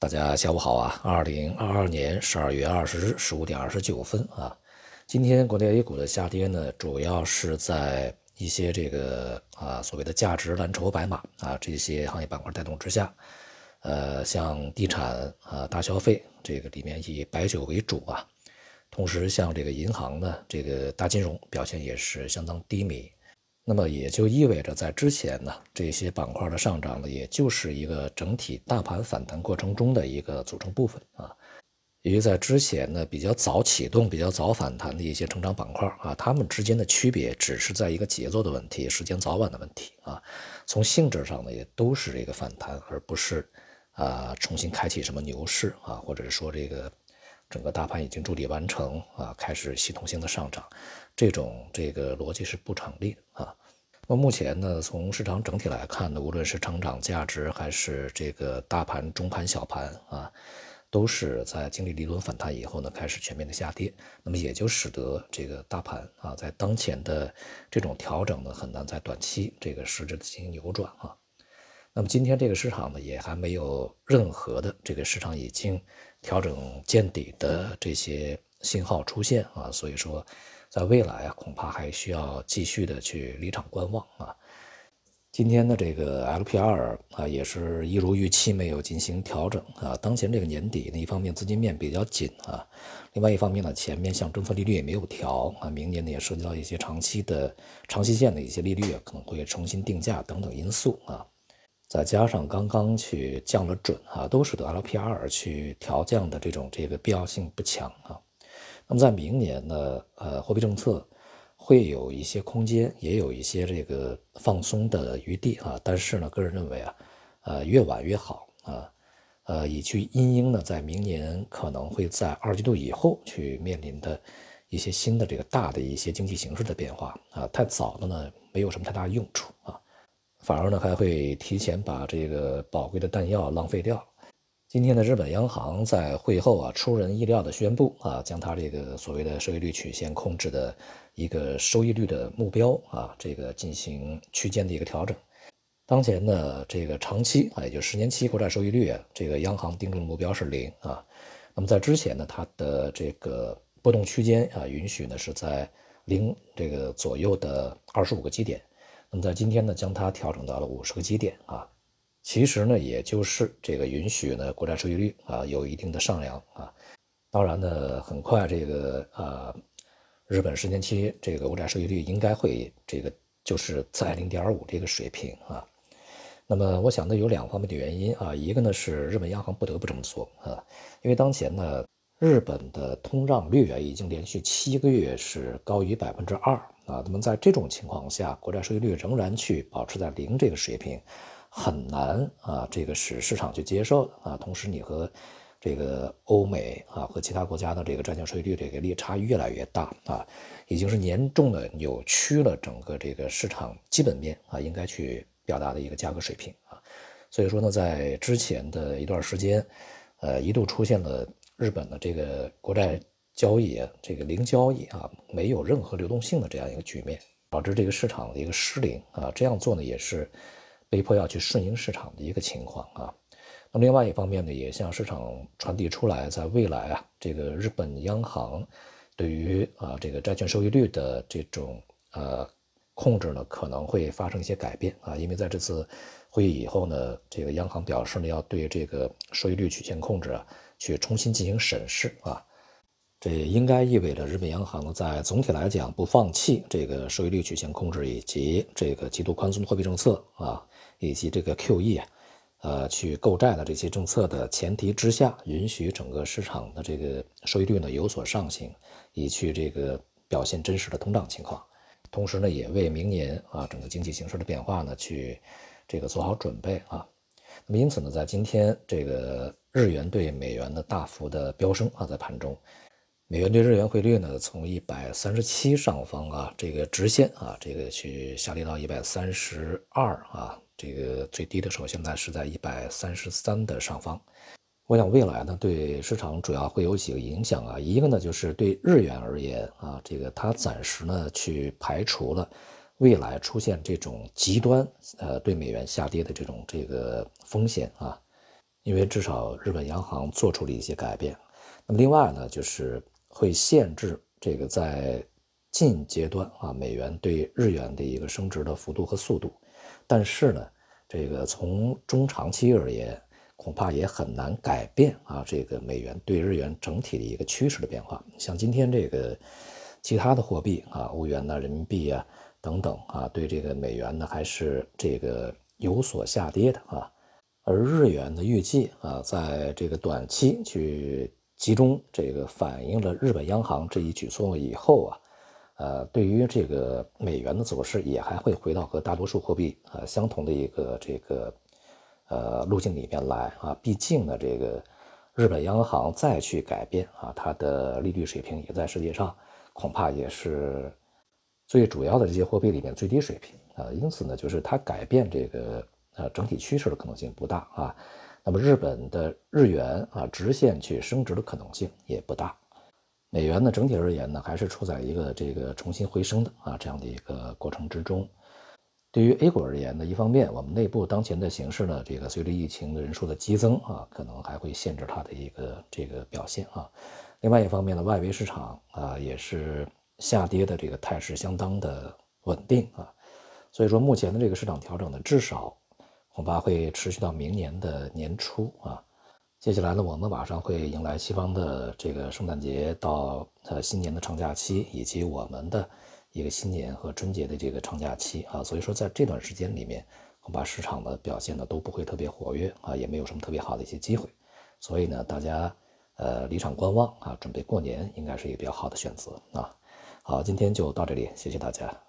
大家下午好啊！二零二二年十二月二十日十五点二十九分啊，今天国内 A 股的下跌呢，主要是在一些这个啊所谓的价值蓝筹白马啊这些行业板块带动之下，呃，像地产啊、大消费这个里面以白酒为主啊，同时像这个银行呢，这个大金融表现也是相当低迷。那么也就意味着，在之前呢，这些板块的上涨呢，也就是一个整体大盘反弹过程中的一个组成部分啊。由于在之前呢，比较早启动、比较早反弹的一些成长板块啊，它们之间的区别只是在一个节奏的问题、时间早晚的问题啊。从性质上呢，也都是这个反弹，而不是啊重新开启什么牛市啊，或者是说这个整个大盘已经筑底完成啊，开始系统性的上涨，这种这个逻辑是不成立的啊。那么目前呢，从市场整体来看呢，无论是成长价值还是这个大盘、中盘、小盘啊，都是在经历一轮反弹以后呢，开始全面的下跌。那么也就使得这个大盘啊，在当前的这种调整呢，很难在短期这个实质的进行扭转啊。那么今天这个市场呢，也还没有任何的这个市场已经调整见底的这些信号出现啊，所以说。在未来啊，恐怕还需要继续的去离场观望啊。今天的这个 LPR 啊，也是一如预期没有进行调整啊。当前这个年底呢，一方面资金面比较紧啊，另外一方面呢，前面像政策利率也没有调啊，明年呢也涉及到一些长期的长期线的一些利率可能会重新定价等等因素啊。再加上刚刚去降了准啊，都使得 LPR 去调降的这种这个必要性不强啊。那么在明年呢，呃，货币政策会有一些空间，也有一些这个放松的余地啊。但是呢，个人认为啊，呃，越晚越好啊，呃，以去因应呢，在明年可能会在二季度以后去面临的一些新的这个大的一些经济形势的变化啊。太早的呢，没有什么太大用处啊，反而呢，还会提前把这个宝贵的弹药浪费掉。今天的日本央行在会后啊，出人意料的宣布啊，将它这个所谓的收益率曲线控制的一个收益率的目标啊，这个进行区间的一个调整。当前呢，这个长期啊，也就十年期国债收益率啊，这个央行定住的目标是零啊。那么在之前呢，它的这个波动区间啊，允许呢是在零这个左右的二十五个基点。那么在今天呢，将它调整到了五十个基点啊。其实呢，也就是这个允许呢国债收益率啊有一定的上扬啊，当然呢，很快这个呃日本十年期这个国债收益率应该会这个就是在零点五这个水平啊。那么我想呢有两方面的原因啊，一个呢是日本央行不得不这么做啊，因为当前呢日本的通胀率啊已经连续七个月是高于百分之二啊，那么在这种情况下，国债收益率仍然去保持在零这个水平。很难啊，这个使市场去接受啊。同时，你和这个欧美啊和其他国家的这个债券收益率这个利差越来越大啊，已经是严重的扭曲了整个这个市场基本面啊应该去表达的一个价格水平啊。所以说呢，在之前的一段时间，呃，一度出现了日本的这个国债交易，这个零交易啊，没有任何流动性的这样一个局面，导致这个市场的一个失灵啊。这样做呢，也是。被迫要去顺应市场的一个情况啊，那么另外一方面呢，也向市场传递出来，在未来啊，这个日本央行对于啊这个债券收益率的这种呃控制呢，可能会发生一些改变啊，因为在这次会议以后呢，这个央行表示呢，要对这个收益率曲线控制啊，去重新进行审视啊，这也应该意味着日本央行呢，在总体来讲不放弃这个收益率曲线控制以及这个极度宽松的货币政策啊。以及这个 QE 啊，呃，去购债的这些政策的前提之下，允许整个市场的这个收益率呢有所上行，以去这个表现真实的通胀情况。同时呢，也为明年啊整个经济形势的变化呢去这个做好准备啊。那么因此呢，在今天这个日元对美元的大幅的飙升啊，在盘中，美元对日元汇率呢从一百三十七上方啊这个直线啊这个去下跌到一百三十二啊。这个最低的时候，现在是在一百三十三的上方。我想未来呢，对市场主要会有几个影响啊。一个呢，就是对日元而言啊，这个它暂时呢去排除了未来出现这种极端呃对美元下跌的这种这个风险啊。因为至少日本央行做出了一些改变。那么另外呢，就是会限制这个在近阶段啊美元对日元的一个升值的幅度和速度。但是呢，这个从中长期而言，恐怕也很难改变啊这个美元对日元整体的一个趋势的变化。像今天这个其他的货币啊，欧元呐、人民币啊等等啊，对这个美元呢还是这个有所下跌的啊。而日元的预计啊，在这个短期去集中这个反映了日本央行这一举措以后啊，呃，对于这个美元的走势也还会回到和大多数货币呃相同的一个这个呃路径里面来啊。毕竟呢，这个日本央行再去改变啊，它的利率水平也在世界上恐怕也是最主要的这些货币里面最低水平啊。因此呢，就是它改变这个。呃，整体趋势的可能性不大啊。那么日本的日元啊，直线去升值的可能性也不大。美元呢，整体而言呢，还是处在一个这个重新回升的啊这样的一个过程之中。对于 A 股而言呢，一方面我们内部当前的形势呢，这个随着疫情的人数的激增啊，可能还会限制它的一个这个表现啊。另外一方面呢，外围市场啊也是下跌的这个态势相当的稳定啊。所以说目前的这个市场调整呢，至少。恐怕会持续到明年的年初啊。接下来呢，我们马上会迎来西方的这个圣诞节到呃新年的长假期，以及我们的一个新年和春节的这个长假期啊。所以说，在这段时间里面，恐怕市场的表现呢都不会特别活跃啊，也没有什么特别好的一些机会。所以呢，大家呃离场观望啊，准备过年应该是一个比较好的选择啊。好，今天就到这里，谢谢大家。